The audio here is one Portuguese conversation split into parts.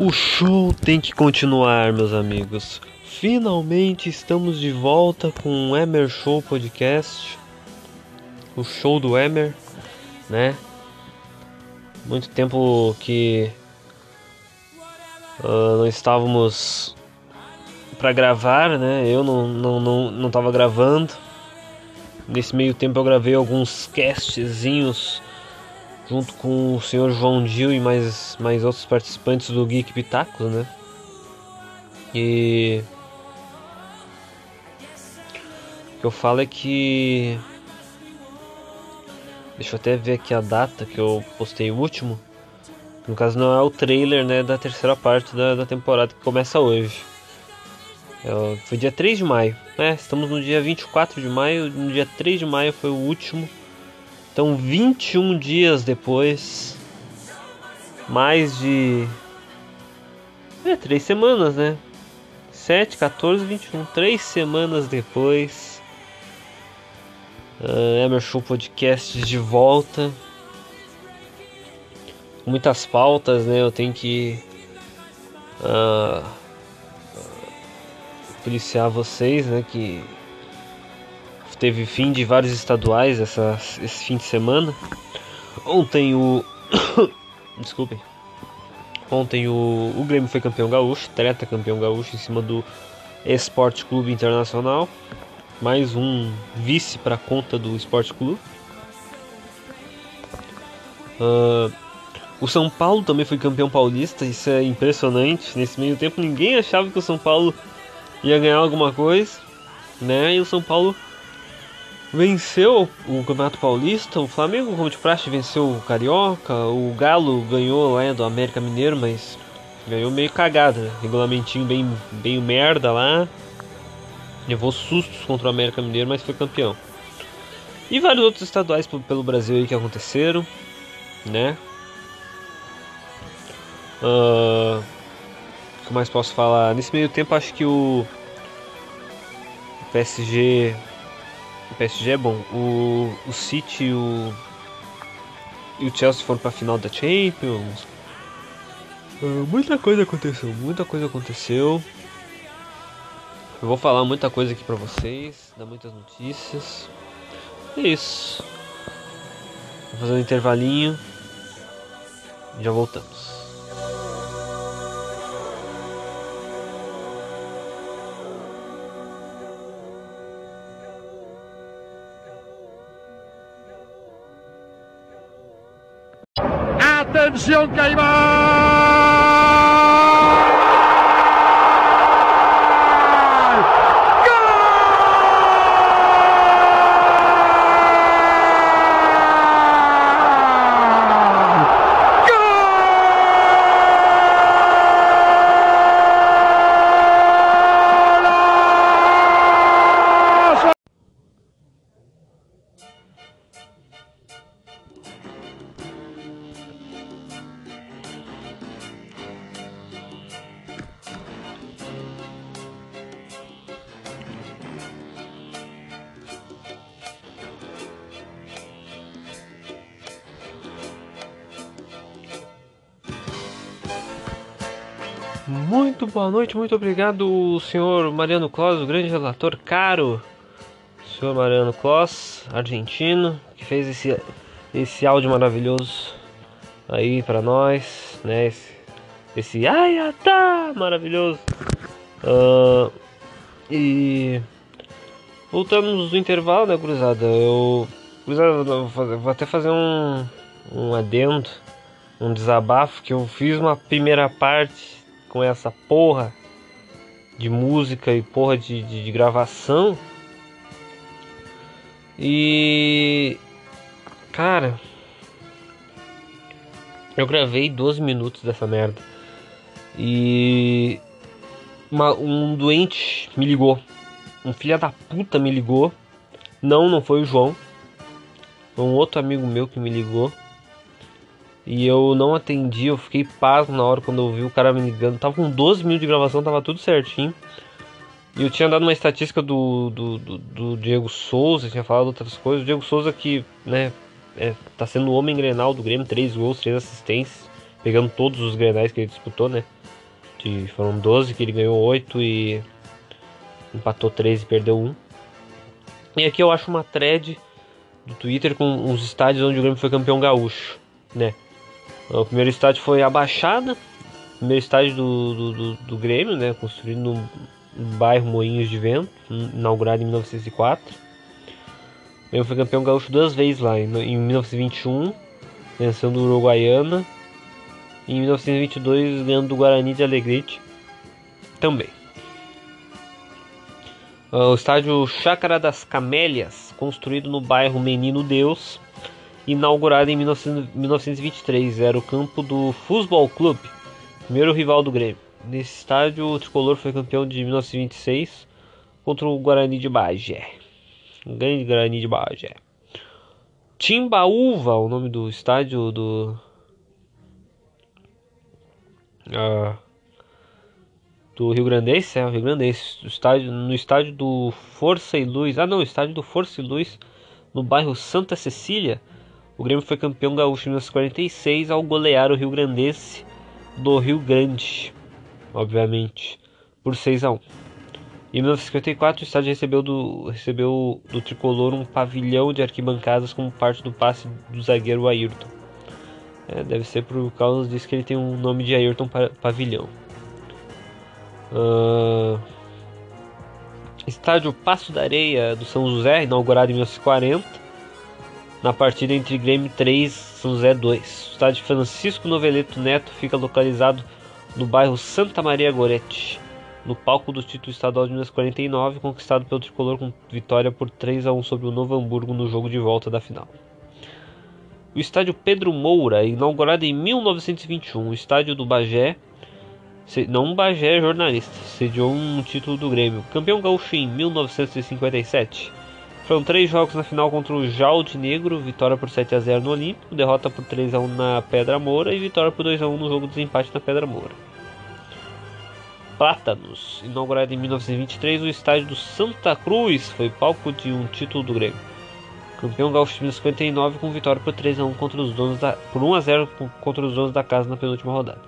O show tem que continuar, meus amigos. Finalmente estamos de volta com o Emer Show Podcast. O show do Emer, né? Muito tempo que ah, não estávamos para gravar, né? Eu não, não, não, não tava gravando. Nesse meio tempo eu gravei alguns castzinhos junto com o senhor João Dil e mais, mais outros participantes do Geek Pitacos, né? E o que eu falo é que deixa eu até ver aqui a data que eu postei o último. No caso não é o trailer, né, da terceira parte da, da temporada que começa hoje. É, foi dia 3 de maio, né? Estamos no dia 24 de maio, no dia 3 de maio foi o último. Então, 21 dias depois, mais de. É, 3 semanas, né? 7, 14, 21. 3 semanas depois. Uh, Emer Show Podcast de volta. Muitas pautas, né? Eu tenho que. ah, policiar vocês, né? Que teve fim de vários estaduais essa, esse fim de semana. Ontem o. Desculpem. Ontem o, o Grêmio foi campeão gaúcho, treta campeão gaúcho em cima do Esporte Clube Internacional. Mais um vice para conta do Esporte Clube. Ah, o São Paulo também foi campeão paulista, isso é impressionante. Nesse meio tempo ninguém achava que o São Paulo ia ganhar alguma coisa, né? E o São Paulo venceu o Campeonato Paulista, o Flamengo, como de praxe, venceu o Carioca, o Galo ganhou lá do América Mineiro, mas ganhou meio cagada, né? regulamentinho bem, bem merda lá, levou sustos contra o América Mineiro, mas foi campeão. E vários outros estaduais pelo Brasil aí que aconteceram, né? Ah, o que mais posso falar? Nesse meio tempo acho que o PSG o PSG é bom. O, o City e o, e o Chelsea foram pra final da Champions. Ah, muita coisa aconteceu, muita coisa aconteceu. Eu vou falar muita coisa aqui pra vocês, dar muitas notícias. É isso. Vou fazer um intervalinho. Já voltamos. Atención que ahí va. Boa noite, muito obrigado, senhor Mariano Clos, o grande relator caro. Senhor Mariano Clos, argentino, que fez esse, esse áudio maravilhoso aí pra nós, né? Esse, esse ai, ah, tá maravilhoso. Ah, e voltamos do intervalo, né, gurizada? Eu, fazer- vou até fazer um, um adendo, um desabafo que eu fiz uma primeira parte com essa porra de música e porra de, de, de gravação. E cara, eu gravei 12 minutos dessa merda. E uma- um doente me ligou. Um filho da puta me ligou. Não, não foi o João. Foi um outro amigo meu que me ligou. E eu não atendi, eu fiquei pasmo na hora quando eu vi o cara me ligando. Tava com 12 minutos de gravação, tava tudo certinho. E eu tinha dado uma estatística do, do, do, do Diego Souza, tinha falado outras coisas. O Diego Souza que, né, é, tá sendo o homem grenal do Grêmio, 3 gols, 3 assistências, pegando todos os grenais que ele disputou, né? De, foram 12 que ele ganhou 8 e empatou 3 e perdeu 1. E aqui eu acho uma thread do Twitter com os estádios onde o Grêmio foi campeão gaúcho, né? O primeiro estádio foi a Baixada, o primeiro estádio do, do, do, do Grêmio, né? Construído no, bairro Moinhos de Vento, inaugurado em 1904. O Grêmio foi campeão gaúcho duas vezes lá, em, em 1921, vencendo o Uruguaiana, e em 1922 ganhando do Guarani de Alegrete também. Ah, O estádio Chácara das Camélias, construído no bairro Menino Deus, inaugurado em 1900 1923, era o campo do Futebol Clube, primeiro rival do Grêmio. Nesse estádio, o tricolor foi campeão de 1926 contra o Guarani de Bagé. Um grande Guarani de Bagé. Timbaúva, o nome do estádio do. Ah, do Rio Grandense, é o Rio Grandense, estádio, no estádio do Força e Luz. Ah, não, estádio do Força e Luz, no bairro Santa Cecília. O Grêmio foi campeão gaúcho em 1946 ao golear o Rio Grandense do Rio Grande, obviamente, por 6 a 1. Em 1954, o estádio recebeu do, recebeu do tricolor um pavilhão de arquibancadas como parte do passe do zagueiro Ayrton. É, deve ser por causa disso que ele tem um nome de Ayrton Pa- Pavilhão. Ah, estádio Passo da Areia do São José, inaugurado em 1940, na partida entre Grêmio 3 São José 2. O estádio Francisco Noveleto Neto fica localizado no bairro Santa Maria Gorete, no palco do título estadual de 1949, conquistado pelo tricolor com vitória por 3 a 1 sobre o Novo Hamburgo no jogo de volta da final. O estádio Pedro Moura, inaugurado em 1921, o estádio do Bagé, não Bagé é jornalista, sediou um título do Grêmio. Campeão gaúcho em 1957. Foram três jogos na final contra o Jalde Negro, vitória por 7 a 0 no Olímpico, derrota por 3 a 1 na Pedra Moura e vitória por 2 a 1 no jogo de desempate na Pedra Moura. Plátanos, inaugurado em 1923, o estádio do Santa Cruz foi palco de um título do Grêmio. Campeão gaúcho de 1959 com vitória por 3 a 1 contra os donos da por 1 a 0 contra os donos da casa na penúltima rodada.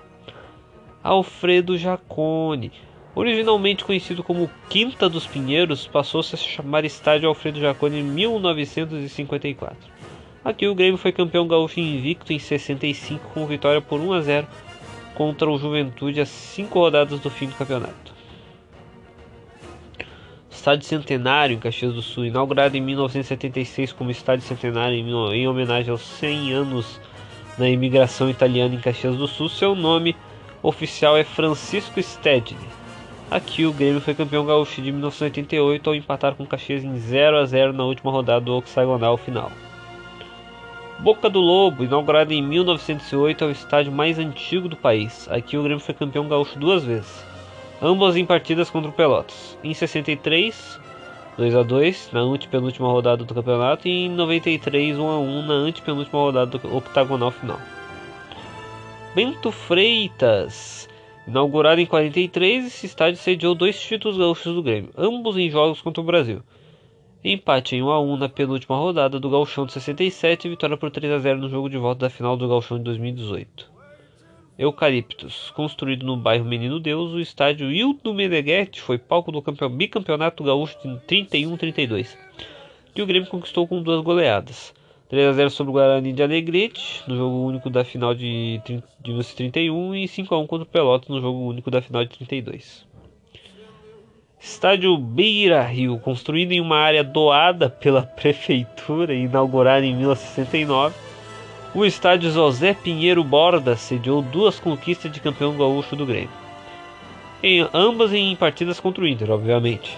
Alfredo Jacone, originalmente conhecido como Quinta dos Pinheiros, passou-se a se chamar Estádio Alfredo Jacone em 1954. Aqui o Grêmio foi campeão gaúcho invicto em 65 com vitória por 1 a 0 contra o Juventude às 5 rodadas do fim do campeonato. Estádio Centenário em Caxias do Sul, inaugurado em 1976 como Estádio Centenário em, em homenagem aos 100 anos da imigração italiana em Caxias do Sul, seu nome oficial é Francisco Stedley. Aqui o Grêmio foi campeão gaúcho de 1988 ao empatar com o Caxias em 0 a 0 na última rodada do hexagonal final. Boca do Lobo, inaugurado em 1908, é o estádio mais antigo do país. Aqui o Grêmio foi campeão gaúcho duas vezes, ambas em partidas contra o Pelotas. Em 63, 2 a 2 na antepenúltima rodada do campeonato e em 93, 1 a 1 na antepenúltima rodada do octagonal final. Bento Freitas, inaugurado em 43, esse estádio sediou dois títulos gaúchos do Grêmio, ambos em jogos contra o Brasil. Empate em 1 a 1 na penúltima rodada do Gauchão de 67 e vitória por 3 a 0 no jogo de volta da final do Gauchão de 2018. Eucaliptos, construído no bairro Menino Deus, o estádio Hildo Meneghetti foi palco do campeão, bicampeonato gaúcho de 31-32, que o Grêmio conquistou com duas goleadas. 3x0 sobre o Guarani de Alegrete, no jogo único da final de, trin- de 1931 e 5x1 contra o Pelotas no jogo único da final de 32. Estádio Beira Rio, construído em uma área doada pela prefeitura e inaugurado em 1969, o estádio José Pinheiro Borda sediou duas conquistas de campeão gaúcho do Grêmio. Em ambas em partidas contra o Inter, obviamente.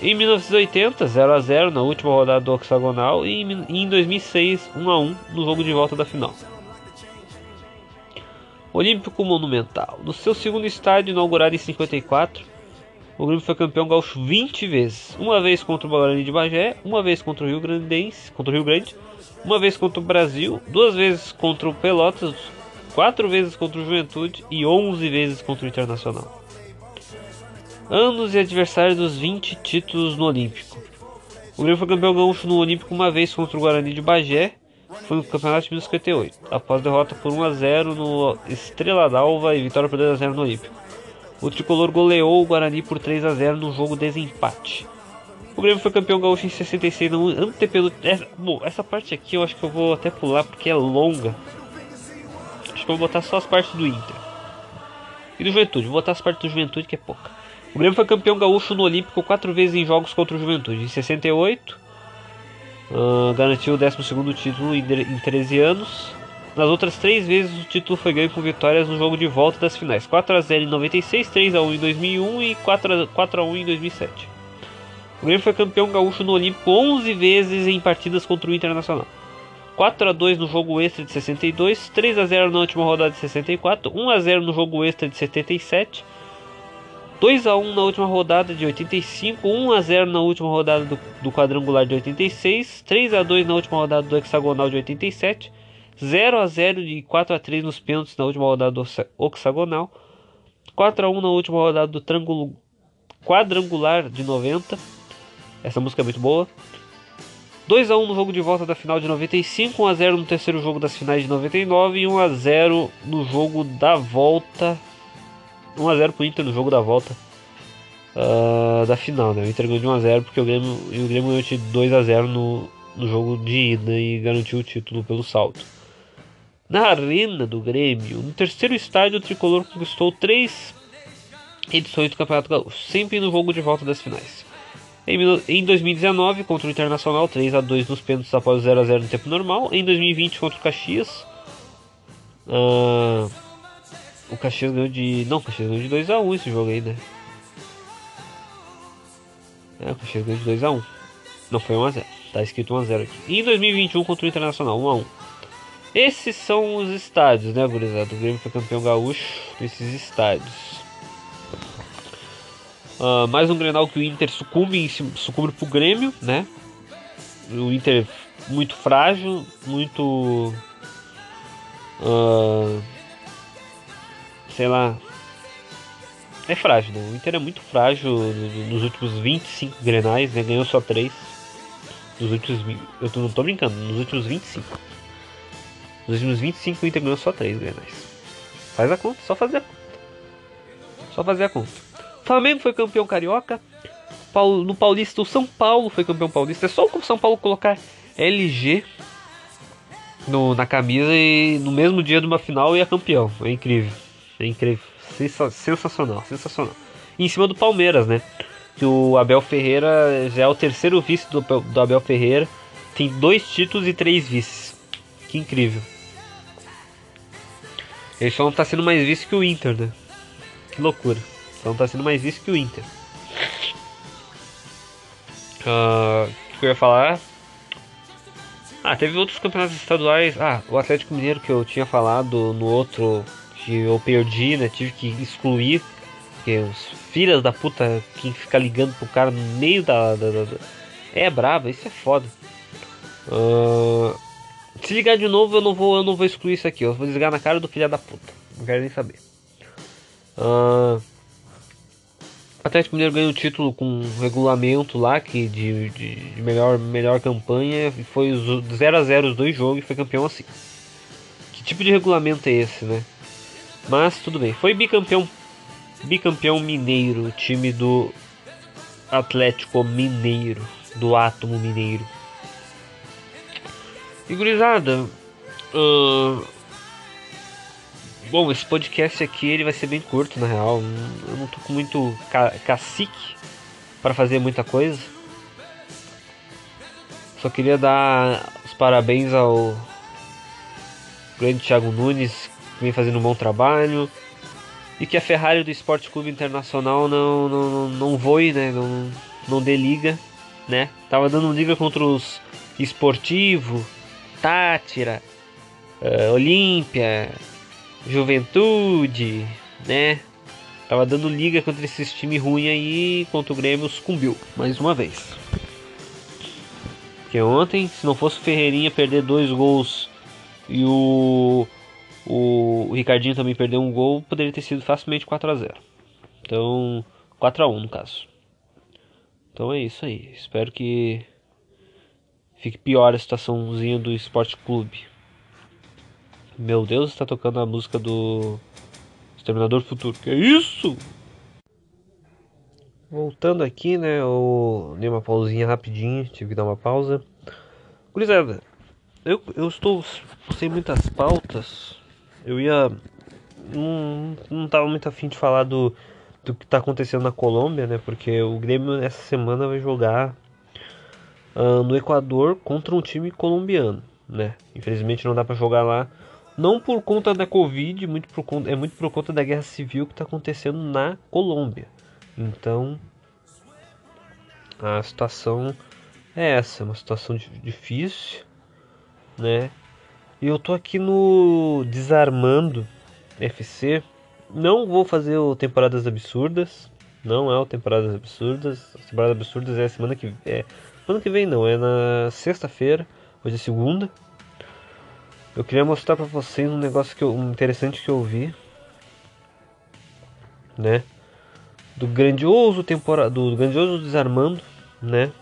Em 1980, 0 a 0 na última rodada do hexagonal e em e em 2006, 1 a 1 no jogo de volta da final. Olímpico Monumental. No seu segundo estádio, inaugurado em 54, o Grêmio foi campeão gaúcho 20 vezes. Uma vez contra o Guarani de Bagé, uma vez contra o Rio Grandense, contra o Rio Grande, uma vez contra o Brasil, duas vezes contra o Pelotas, quatro vezes contra o Juventude e 11 vezes contra o Internacional. Anos e adversário dos 20 títulos no Olímpico. O Grêmio foi campeão gaúcho no Olímpico uma vez contra o Guarani de Bagé, foi no Campeonato de 1958, após derrota por 1 a 0 no Estrela d'Alva e vitória por 2 a 0 no Olímpico. O tricolor goleou o Guarani por 3 a 0 no jogo desempate. O Grêmio foi campeão gaúcho em 66 no antepelo. Essa, bom, essa parte aqui eu acho que eu vou até pular porque é longa. Acho que eu vou botar só as partes do Inter. E do Juventude, vou botar as partes do Juventude que é pouca. O Grêmio foi campeão gaúcho no Olímpico quatro vezes em jogos contra o Juventude. Em 68, ah, garantiu o 12 título em em 13 anos. Nas outras três vezes o título foi ganho com vitórias no jogo de volta das finais: 4 a 0 em 96, 3 a 1 em 2001 e 4 a, 4 a 1 em 2007. O Grêmio foi campeão gaúcho no Olímpico 11 vezes em partidas contra o Internacional. 4 a 2 no jogo extra de 62, 3 a 0 na última rodada de 64, 1 a 0 no jogo extra de 77, 2 a 1 na última rodada de 85, 1 a 0 na última rodada do, do quadrangular de 86, 3 a 2 na última rodada do hexagonal de 87, 0 a 0 e 4 a 3 nos pênaltis na última rodada do hexagonal, 4 a 1 na última rodada do triângulo quadrangular de 90. Essa música é muito boa. 2 a 1 no jogo de volta da final de 95, 1 a 0 no terceiro jogo das finais de 99 e 1 a 0 no jogo da volta 1 a 0 pro Inter no jogo da volta ah, da final, né? O Inter ganhou de 1 a 0 porque o Grêmio, o Grêmio ganhou de 2 a 0 no, no jogo de ida e garantiu o título pelo salto. Na arena do Grêmio, no terceiro estádio, o tricolor conquistou três edições do Campeonato Gaúcho, sempre no jogo de volta das finais. Em, mil- em 2019, contra o Internacional, 3 a 2 nos pênaltis após 0 a 0 no tempo normal. Em 2020, contra o Caxias, ah, o Caxias ganhou de. Não, o Caxias ganhou de 2x1 esse jogo aí, né? É, o Caxias ganhou de 2x1. Não foi 1x0. Tá escrito 1x0 aqui. E em 2021 contra o Internacional, 1x1. Esses são os estádios, né, gurizada? O Grêmio foi campeão gaúcho nesses estádios. Ah, mais um Grenal que o Inter sucumbe, sucumbe pro Grêmio, né? O Inter muito frágil, muito. ah, sei lá. É frágil, né? O Inter é muito frágil no- nos últimos 25 grenais, né? Ganhou só 3. Nos últimos. Eu não tô brincando, nos últimos 25. Nos últimos 25 o Inter ganhou só 3 grenais. Faz a conta, só fazer a conta. Só fazer a conta. Flamengo foi campeão carioca. No Paulista, o São Paulo foi campeão paulista. É só o São Paulo colocar LG no- na camisa e no mesmo dia de uma final e é campeão. É incrível. É incrível. Sensa- sensacional, sensacional. E em cima do Palmeiras, né? Que o Abel Ferreira já é o terceiro vice do, do Abel Ferreira. Tem dois títulos e três vices. Que incrível. Ele só não tá sendo mais vice que o Inter, né? Que loucura. Só não tá sendo mais vice que o Inter. O que eu ia falar? Ah, teve outros campeonatos estaduais. Ah, o Atlético Mineiro que eu tinha falado no outro que eu perdi, né? Tive que excluir. Porque os filhos da puta que fica ligando pro cara no meio da. da- da- É brabo, isso é foda. Ah, se ligar de novo, eu não vou, eu não vou excluir isso aqui. Eu vou desligar na cara do filho da puta. Não quero nem saber. O Atlético Mineiro ganhou o título com um regulamento lá que de, de, de melhor, melhor campanha foi os 0 a 0 os dois jogos e foi campeão assim. Que tipo de regulamento é esse, né? Mas tudo bem. Foi bicampeão bicampeão mineiro, time do Atlético Mineiro, do Átomo Mineiro. E gurizada, ahn, bom, esse podcast aqui ele vai ser bem curto na real. Eu não tô com muito ca cacique para fazer muita coisa. Só queria dar os parabéns ao grande Thiago Nunes, vem fazendo um bom trabalho. E que a Ferrari do Esporte Clube Internacional não, não, não, voe, né? Não, não dê liga, né? Tava dando liga contra os Esportivo, Tátira, eh, Olímpia, Juventude, né? Tava dando liga contra esses times ruins aí, contra o Grêmio sucumbiu, mais uma vez. Porque ontem, se não fosse o Ferreirinha perder dois gols e o, o, Ricardinho também perder um gol, poderia ter sido facilmente 4 a 0 Então, 4 a 1 no caso. Então é isso aí. Espero que fique pior a situaçãozinha do Esporte Clube. Meu Deus, está tocando a música do Exterminador do Futuro. Que isso? Voltando aqui, né? Eu dei uma pausinha rapidinho, tive que dar uma pausa. Gurizada, eu, eu estou sem muitas pautas. Eu ia. Não, não tava muito afim de falar do, do que está acontecendo na Colômbia, né? Porque o Grêmio essa semana vai jogar ah, no Equador contra um time colombiano, né? Infelizmente não dá para jogar lá. Não por conta da Covid, muito por conta, é muito por conta da guerra civil que está acontecendo na Colômbia. Então, a situação é essa, uma situação di- difícil, né? E eu tô aqui no Desarmando FC. Não vou fazer o Temporadas Absurdas. Não é o Temporadas Absurdas. As Temporadas Absurdas é a semana que é semana que vem não, é na sexta-feira, hoje é segunda. Eu queria mostrar pra vocês um negócio que eu, um interessante que eu vi, né? Do grandioso temporada, do grandioso Desarmando, né?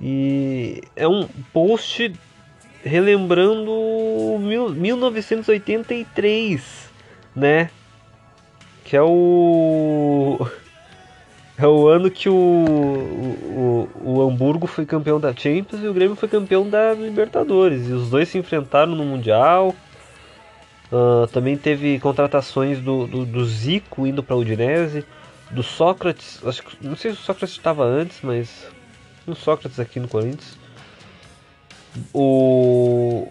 E é um post relembrando mil, 1983, né? Que é o é o ano que o, o, o, Hamburgo foi campeão da Champions e o Grêmio foi campeão da Libertadores. E os dois se enfrentaram no Mundial. Ah, também teve contratações do, do, do Zico indo para o Udinese, do Sócrates, acho que, não sei se o Sócrates estava antes, mas o Sócrates aqui no Corinthians. O,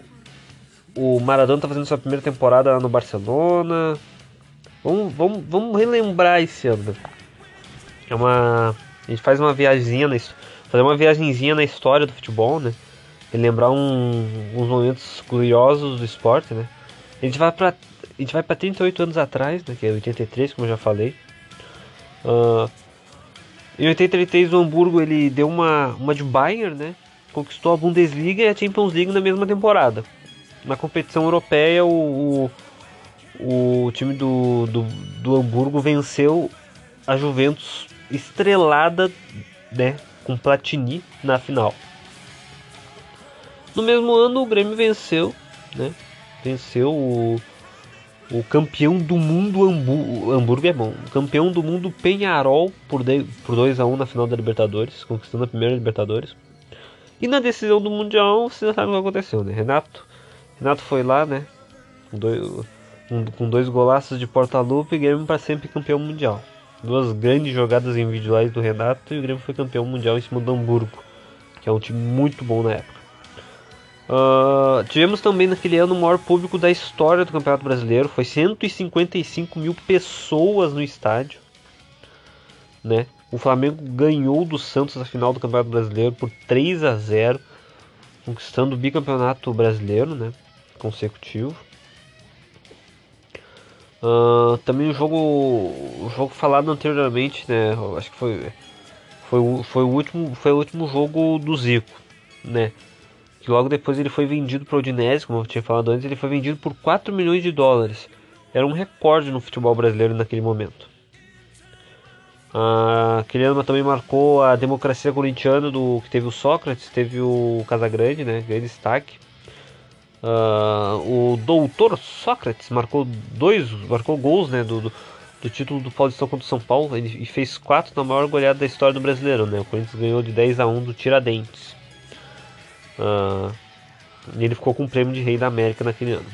o Maradona está fazendo sua primeira temporada no Barcelona. Vamos, vamos, vamos relembrar esse ano. É uma. A gente faz uma viagemzinha na fazer uma viagenzinha na história do futebol, né? Lembrar um, uns momentos curiosos do esporte, né? A gente vai pra. A gente vai pra 38 anos atrás, né? Que é 83, como eu já falei. Ah, em 83 o Hamburgo ele deu uma, uma de Bayern, né? Conquistou a Bundesliga e a Champions League na mesma temporada. Na competição europeia o, o, o time do, do, do Hamburgo venceu a Juventus estrelada, né, com Platini na final. No mesmo ano o Grêmio venceu, né, venceu o, o campeão do mundo Hambu- Hamburgo é bom, o campeão do mundo Penharol por, de, por 2 a 1 na final da Libertadores, conquistando a primeira Libertadores. E na decisão do Mundial, você já sabe o que aconteceu, né? Renato, Renato foi lá, né, com dois, com, com dois golaços de porta-lupa e Grêmio para sempre campeão mundial. Duas grandes jogadas individuais do Renato e o Grêmio foi campeão mundial em cima do Hamburgo, que é um time muito bom na época. Ah, tivemos também naquele ano o maior público da história do Campeonato Brasileiro, foi 155 mil pessoas no estádio. Né? O Flamengo ganhou do Santos na final do Campeonato Brasileiro por 3 a 0, conquistando o bicampeonato brasileiro, né? consecutivo. Ah, também o jogo, o jogo falado anteriormente, né? Acho que foi, foi, o- foi o último, foi o último jogo do Zico, né? Que logo depois ele foi vendido para o Udinese, como eu tinha falado antes, ele foi vendido por 4 milhões de dólares. Era um recorde no futebol brasileiro naquele momento. Ah, aquele ano também marcou a democracia corintiana do que teve o Sócrates, teve o Casagrande, né? Grande destaque. Ah, o doutor Sócrates marcou dois, marcou gols né, do, do, do título do Paulistão contra o São Paulo e fez quatro na maior goleada da história do Brasileiro. Né? O Corinthians ganhou de 10 a 1 do Tiradentes. Ah, e ele ficou com o prêmio de Rei da América naquele ano.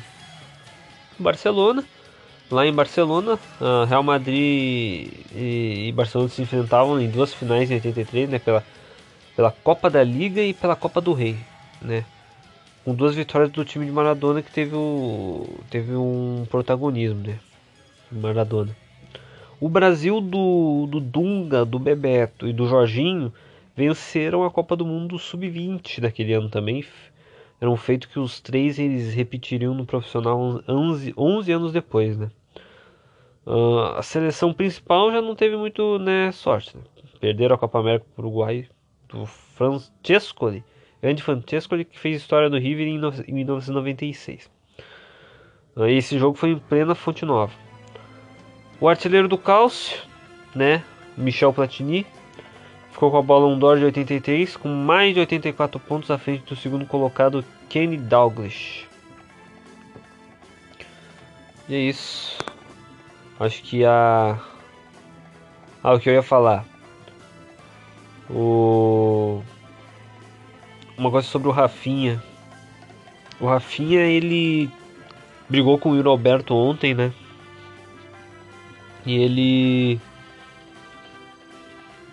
Barcelona, lá em Barcelona, Real Madrid e, Barcelona se enfrentavam em duas finais em 83, né, pela, pela Copa da Liga e pela Copa do Rei, né, com duas vitórias do time de Maradona que teve, o, teve um protagonismo, né, Maradona. O Brasil do, do Dunga, do Bebeto e do Jorginho venceram a Copa do Mundo Sub-20 daquele ano também. Era um feito que os três eles repetiriam no profissional 11, 11 anos depois, né? Ah, a seleção principal já não teve muito né, sorte. Né? Perderam a Copa América para o Uruguai do Francescoli, Andy Francescoli, que fez história no River em, no- em 1996. Ah, esse jogo foi em plena Fonte Nova. O artilheiro do Cálcio, né, Michel Platini, ficou com a bola 1 d'Or de 83, com mais de 84 pontos à frente do segundo colocado Kenny Dalglish. E é isso. Acho que a. Ah, o que eu ia falar. O. Uma coisa sobre o Rafinha. O Rafinha, ele brigou com o Yuri Alberto ontem, né? E ele.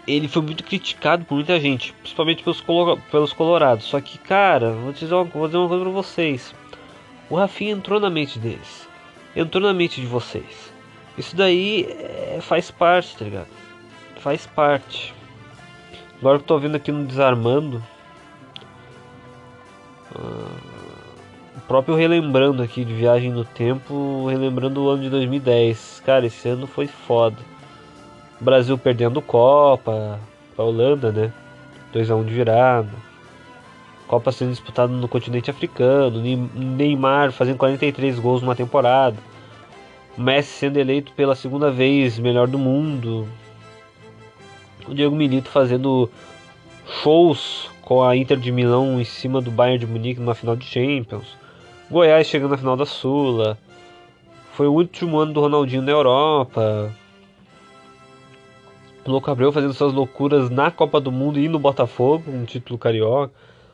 Ele foi muito criticado por muita gente, principalmente pelos, colo- pelos colorados. Só que, cara, vou dizer, uma, vou dizer uma coisa pra vocês. O Rafinha entrou na mente deles. Entrou na mente de vocês. Isso daí é, faz parte, tá ligado? Faz parte. Agora que eu tô vendo aqui no Desarmando. ah, o próprio relembrando aqui de Viagem no Tempo, relembrando o ano de 2010. Cara, esse ano foi foda. Brasil perdendo Copa pra Holanda, né? 2x1 de virada. Copa sendo disputada no continente africano. Ney- Neymar fazendo 43 gols numa temporada. Messi sendo eleito pela segunda vez melhor do mundo. O Diego Milito fazendo shows com a Inter de Milão em cima do Bayern de Munique numa final de Champions. Goiás chegando na final da Sula. Foi o último ano do Ronaldinho na Europa. O Louco Abreu fazendo suas loucuras na Copa do Mundo e no Botafogo, um título carioca.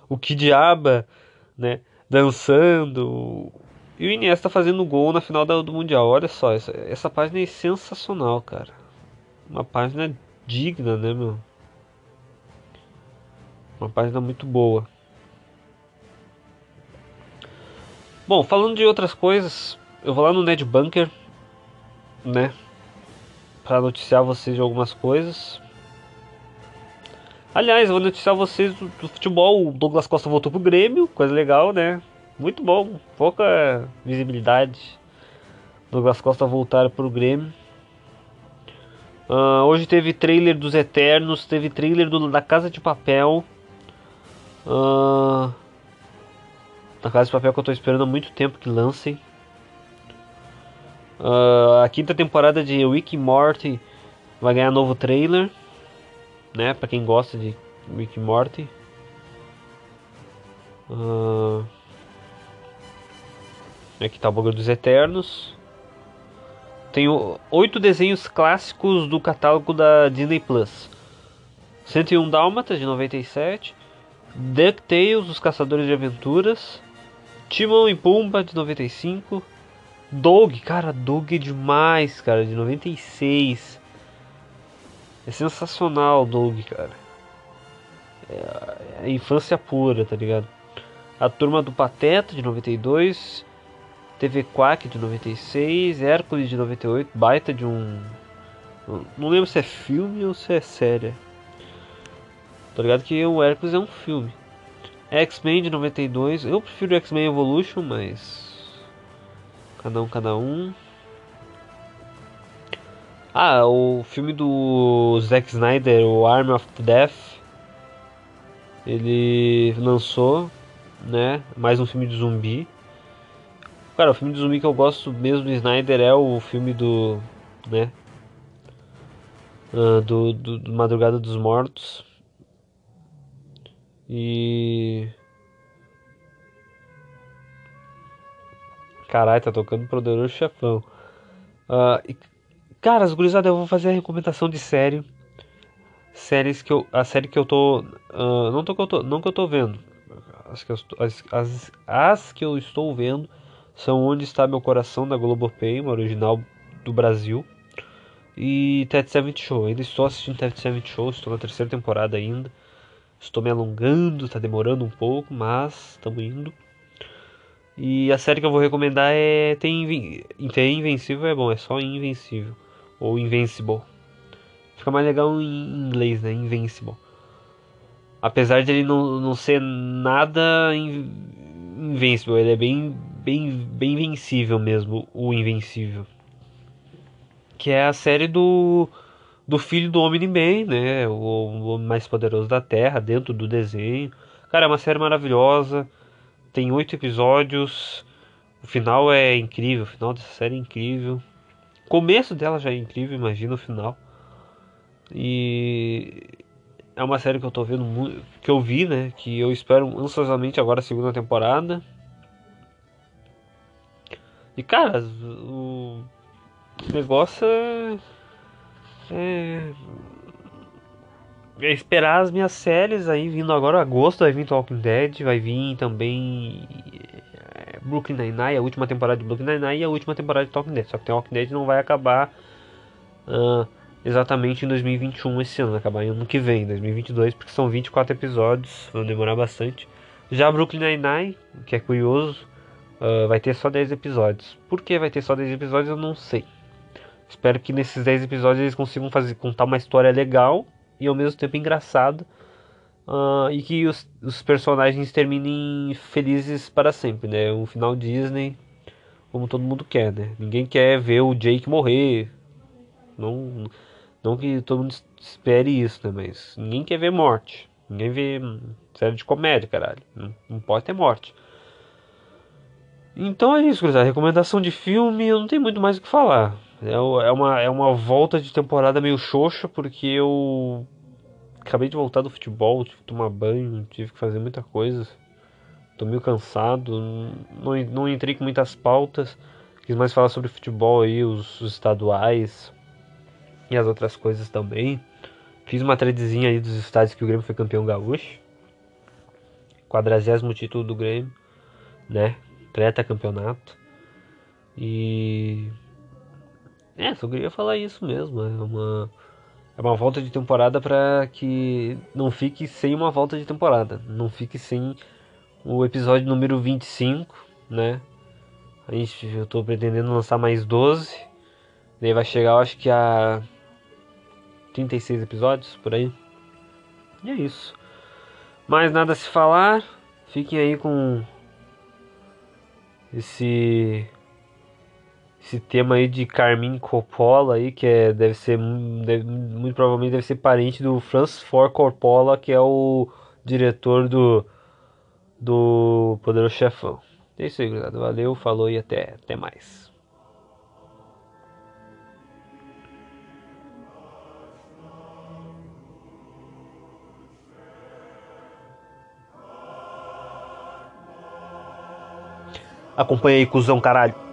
O Kidiaba, né, dançando. E o Iniesta fazendo gol na final do Mundial. Olha só, essa, essa página é sensacional, cara. Uma página digna, né, meu? Uma página muito boa. Bom, falando de outras coisas, eu vou lá no Ned Bunker, né? Pra noticiar vocês de algumas coisas. Aliás, eu vou noticiar vocês do, do futebol. O Douglas Costa voltou pro Grêmio, coisa legal, né? Muito bom, pouca visibilidade. Douglas Costa voltar pro Grêmio. Ah, hoje teve trailer dos Eternos, teve trailer do, da Casa de Papel. Ah, da Casa de Papel que eu tô esperando há muito tempo que lancem. Ah, a quinta temporada de Rick Morty vai ganhar novo trailer, né? Pra quem gosta de Rick Morty. Ah, aqui tá o bagulho dos Eternos. Tenho oito desenhos clássicos do catálogo da Disney Plus. 101 Dálmatas de 97, DuckTales, Os Caçadores de Aventuras, Timão e Pumba de 95, Doug, cara, Doug é demais, cara, de 96. É sensacional, Doug, cara. É, é infância pura, tá ligado? A Turma do Pateta de 92, TV Quack de 96, Hércules de 98, baita de um. Não lembro se é filme ou se é série. Tô ligado que o Hércules é um filme. X-Men de 92, eu prefiro X-Men Evolution, mas. Cada um, cada um. Ah, o filme do Zack Snyder, o Army of Death. Ele lançou, né? Mais um filme de zumbi. Cara, o filme de zumbi que eu gosto mesmo do Snyder é o filme do. né? Ah, do, do, do Madrugada dos Mortos. E. Caralho, tá tocando Poderoso Chefão. Ah, e, cara, as gurizadas, eu vou fazer a recomendação de série. Séries que eu. A série que eu tô. ah, não, tô, que eu tô não que eu tô vendo. as que eu, as, as, as que eu estou vendo são Onde Está Meu Coração da Globoplay, uma original do Brasil. E Ted Seventh Show. Ainda estou assistindo Ted Seventh Show, estou na terceira temporada ainda. Estou me alongando, tá demorando um pouco, mas estamos indo. E a série que eu vou recomendar é Tem, Inven- tem Invencível é bom, é só Invencível ou Invincible. Fica mais legal em inglês, né? Invincible. Apesar de ele não, não ser nada in- invencível, ele é bem, bem, bem vencível mesmo, o Invencível. Que é a série do, do filho do Omni-Man, né? O, homem mais poderoso da Terra, dentro do desenho. Cara, é uma série maravilhosa. Tem oito episódios. O final é incrível, o final dessa série é incrível. O começo dela já é incrível, imagina o final. E é uma série que eu tô vendo que eu vi, né? Que eu espero ansiosamente agora a segunda temporada. E cara, o negócio é, é é esperar as minhas séries aí vindo agora agosto vai vir Talking Dead, vai vir também é, Brooklyn Nine-Nine, a última temporada de Brooklyn Nine-Nine e a última temporada de Talking Dead. Só que Talking Dead não vai acabar ah, exatamente em 2021 esse ano, vai acabar em ano que vem, 2022, porque são 24 episódios, vão demorar bastante. Já Brooklyn Nine-Nine, que é curioso, ah, vai ter só 10 episódios. Por que vai ter só 10 episódios eu não sei. Espero que nesses 10 episódios eles consigam fazer, contar uma história legal e ao mesmo tempo engraçada. ah, e que os, os personagens terminem felizes para sempre, né? Um final Disney, como todo mundo quer, né? Ninguém quer ver o Jake morrer. Não, não que todo mundo espere isso, né? Mas ninguém quer ver morte. Ninguém vê série de comédia, caralho. Não, não pode ter morte. Então é isso, gurizada. Recomendação de filme, eu não tenho muito mais o que falar. É, é uma, é uma volta de temporada meio xoxa, porque eu acabei de voltar do futebol, tive que tomar banho, tive que fazer muita coisa. Tô meio cansado, não, não entrei com muitas pautas. Quis mais falar sobre futebol aí, os, os estaduais e as outras coisas também. Fiz uma threadzinha aí dos estádios que o Grêmio foi campeão gaúcho. Quadragésimo título do Grêmio, né? Treta campeonato. E. É, só queria falar isso mesmo. É uma, é uma volta de temporada para que não fique sem uma volta de temporada. Não fique sem o episódio número 25, né? A gente, eu tô pretendendo lançar mais 12. Daí vai chegar, eu acho que a 36 episódios por aí. E é isso. Mais nada a se falar. Fiquem aí com esse esse tema aí de Carmine Coppola aí, que é, deve ser deve- muito provavelmente deve ser parente do Francis Ford Coppola, que é o diretor do do Poderoso Chefão. É isso aí, gurizada. Valeu, falou e até, até mais. Acompanha aí, cuzão caralho.